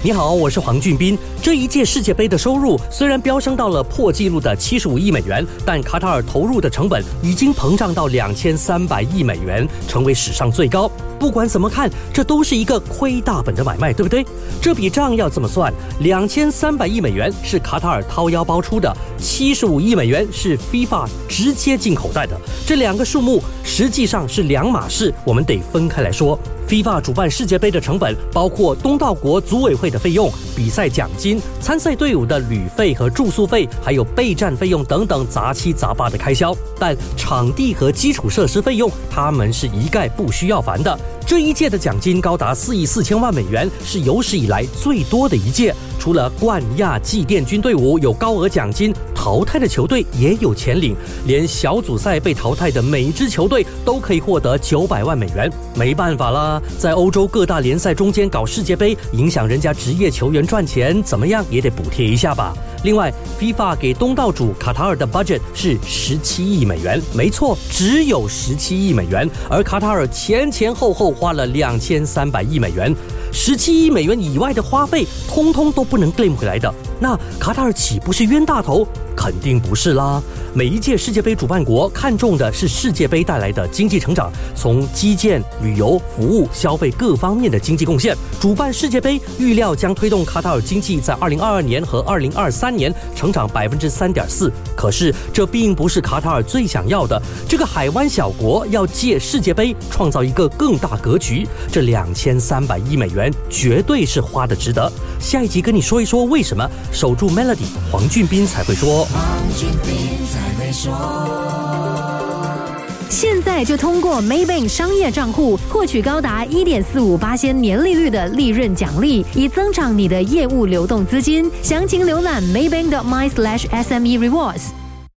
你好，我是黄俊斌。这一届世界杯的收入虽然飙升到了破纪录的七十五亿美元，但卡塔尔投入的成本已经膨胀到两千三百亿美元，成为史上最高。不管怎么看，这都是一个亏大本的买卖，对不对？这笔账要这么算：两千三百亿美元是卡塔尔掏腰包出的，七十五亿美元是 FIFA 直接进口袋的。这两个数目实际上是两码事，我们得分开来说。FIFA 主办世界杯的成本包括东道国组委会的费用、比赛奖金、参赛队伍的旅费和住宿费，还有备战费用等等杂七杂八的开销。但场地和基础设施费用，他们是一概不需要烦的。这一届的奖金高达四亿四千万美元，是有史以来最多的一届。除了冠亚季殿军队伍有高额奖金，淘汰的球队也有钱领，连小组赛被淘汰的每支球队都可以获得九百万美元。没办法啦，在欧洲各大联赛中间搞世界杯，影响人家职业球员赚钱，怎么样也得补贴一下吧。另外，FIFA 给东道主卡塔尔的 budget 是十七亿美元，没错，只有十七亿美元，而卡塔尔前前后后花了两千三百亿美元，十七亿美元以外的花费，通通都不能 claim 回来的。那卡塔尔岂不是冤大头？肯定不是啦！每一届世界杯主办国看重的是世界杯带来的经济成长，从基建、旅游、服务、消费各方面的经济贡献。主办世界杯预料将推动卡塔尔经济在二零二二年和二零二三年成长百分之三点四。可是这并不是卡塔尔最想要的。这个海湾小国要借世界杯创造一个更大格局，这两千三百亿美元绝对是花的值得。下一集跟你说一说为什么守住 Melody，黄俊斌才会说。现在就通过 Maybank 商业账户获取高达一点四五八千年利率的利润奖励，以增长你的业务流动资金。详情浏览 Maybank.my/sme rewards。